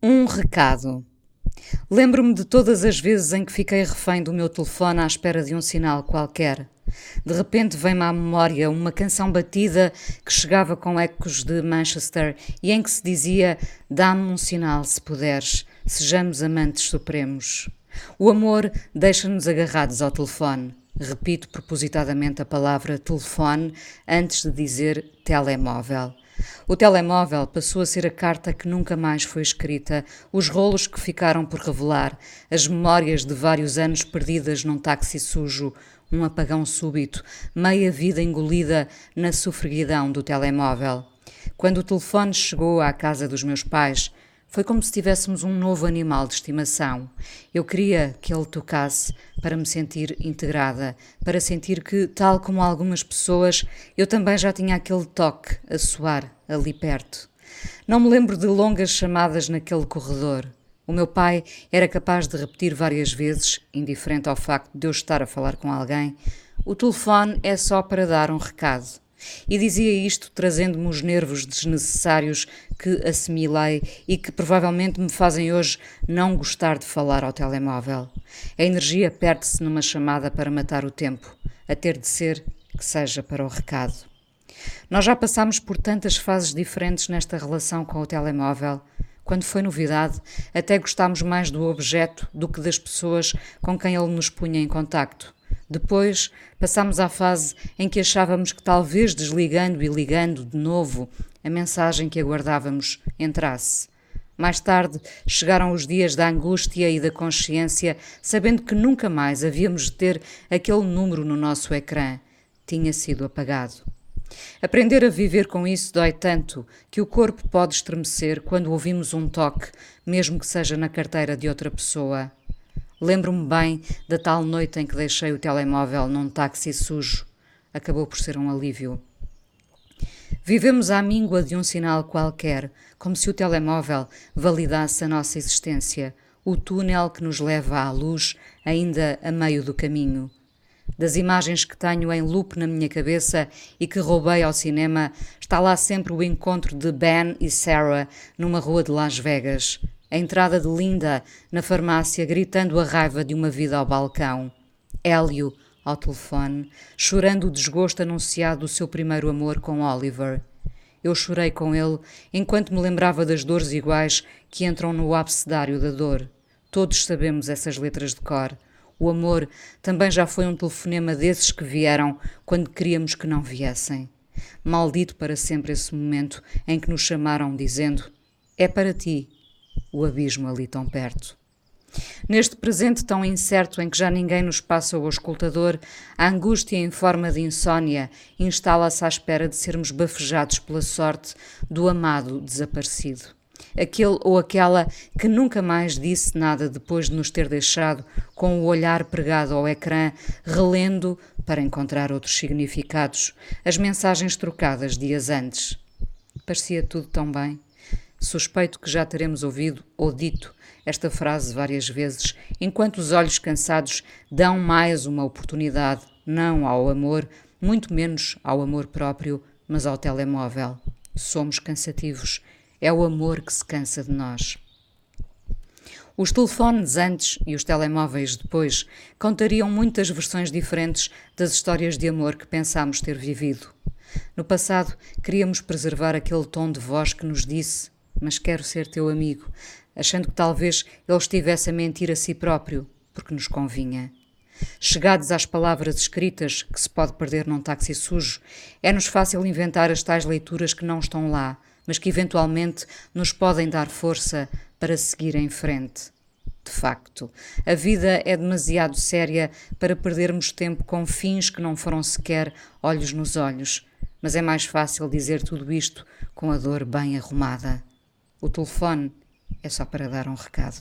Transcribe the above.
Um recado. Lembro-me de todas as vezes em que fiquei refém do meu telefone à espera de um sinal qualquer. De repente vem-me à memória uma canção batida que chegava com ecos de Manchester e em que se dizia: Dá-me um sinal se puderes, sejamos amantes supremos. O amor deixa-nos agarrados ao telefone. Repito propositadamente a palavra telefone antes de dizer telemóvel. O telemóvel passou a ser a carta que nunca mais foi escrita, os rolos que ficaram por revelar, as memórias de vários anos perdidas num táxi sujo, um apagão súbito, meia vida engolida na sofreguidão do telemóvel. Quando o telefone chegou à casa dos meus pais, foi como se tivéssemos um novo animal de estimação. Eu queria que ele tocasse para me sentir integrada, para sentir que, tal como algumas pessoas, eu também já tinha aquele toque a soar ali perto. Não me lembro de longas chamadas naquele corredor. O meu pai era capaz de repetir várias vezes, indiferente ao facto de eu estar a falar com alguém: o telefone é só para dar um recado. E dizia isto trazendo-me os nervos desnecessários que assimilei e que provavelmente me fazem hoje não gostar de falar ao telemóvel. A energia perde-se numa chamada para matar o tempo, a ter de ser que seja para o recado. Nós já passámos por tantas fases diferentes nesta relação com o telemóvel. Quando foi novidade, até gostámos mais do objeto do que das pessoas com quem ele nos punha em contacto. Depois passámos à fase em que achávamos que talvez desligando e ligando de novo a mensagem que aguardávamos entrasse. Mais tarde chegaram os dias da angústia e da consciência, sabendo que nunca mais havíamos de ter aquele número no nosso ecrã. Tinha sido apagado. Aprender a viver com isso dói tanto que o corpo pode estremecer quando ouvimos um toque, mesmo que seja na carteira de outra pessoa. Lembro-me bem da tal noite em que deixei o telemóvel num táxi sujo. Acabou por ser um alívio. Vivemos à míngua de um sinal qualquer, como se o telemóvel validasse a nossa existência, o túnel que nos leva à luz, ainda a meio do caminho. Das imagens que tenho em loop na minha cabeça e que roubei ao cinema, está lá sempre o encontro de Ben e Sarah numa rua de Las Vegas a entrada de Linda na farmácia gritando a raiva de uma vida ao balcão. Hélio ao telefone, chorando o desgosto anunciado do seu primeiro amor com Oliver. Eu chorei com ele enquanto me lembrava das dores iguais que entram no abcedário da dor. Todos sabemos essas letras de cor. O amor também já foi um telefonema desses que vieram quando queríamos que não viessem. Maldito para sempre esse momento em que nos chamaram dizendo: É para ti, o abismo ali tão perto. Neste presente tão incerto em que já ninguém nos passa o escutador, a angústia em forma de insônia instala-se à espera de sermos bafejados pela sorte do amado desaparecido. Aquele ou aquela que nunca mais disse nada depois de nos ter deixado, com o olhar pregado ao ecrã, relendo, para encontrar outros significados, as mensagens trocadas dias antes. Parecia tudo tão bem. Suspeito que já teremos ouvido ou dito esta frase várias vezes, enquanto os olhos cansados dão mais uma oportunidade, não ao amor, muito menos ao amor próprio, mas ao telemóvel. Somos cansativos. É o amor que se cansa de nós. Os telefones antes e os telemóveis depois contariam muitas versões diferentes das histórias de amor que pensámos ter vivido. No passado, queríamos preservar aquele tom de voz que nos disse mas quero ser teu amigo, achando que talvez ele estivesse a mentir a si próprio, porque nos convinha. Chegados às palavras escritas, que se pode perder num táxi sujo, é-nos fácil inventar as tais leituras que não estão lá, mas que eventualmente nos podem dar força para seguir em frente. De facto, a vida é demasiado séria para perdermos tempo com fins que não foram sequer olhos nos olhos, mas é mais fácil dizer tudo isto com a dor bem arrumada. O telefone é só para dar um recado.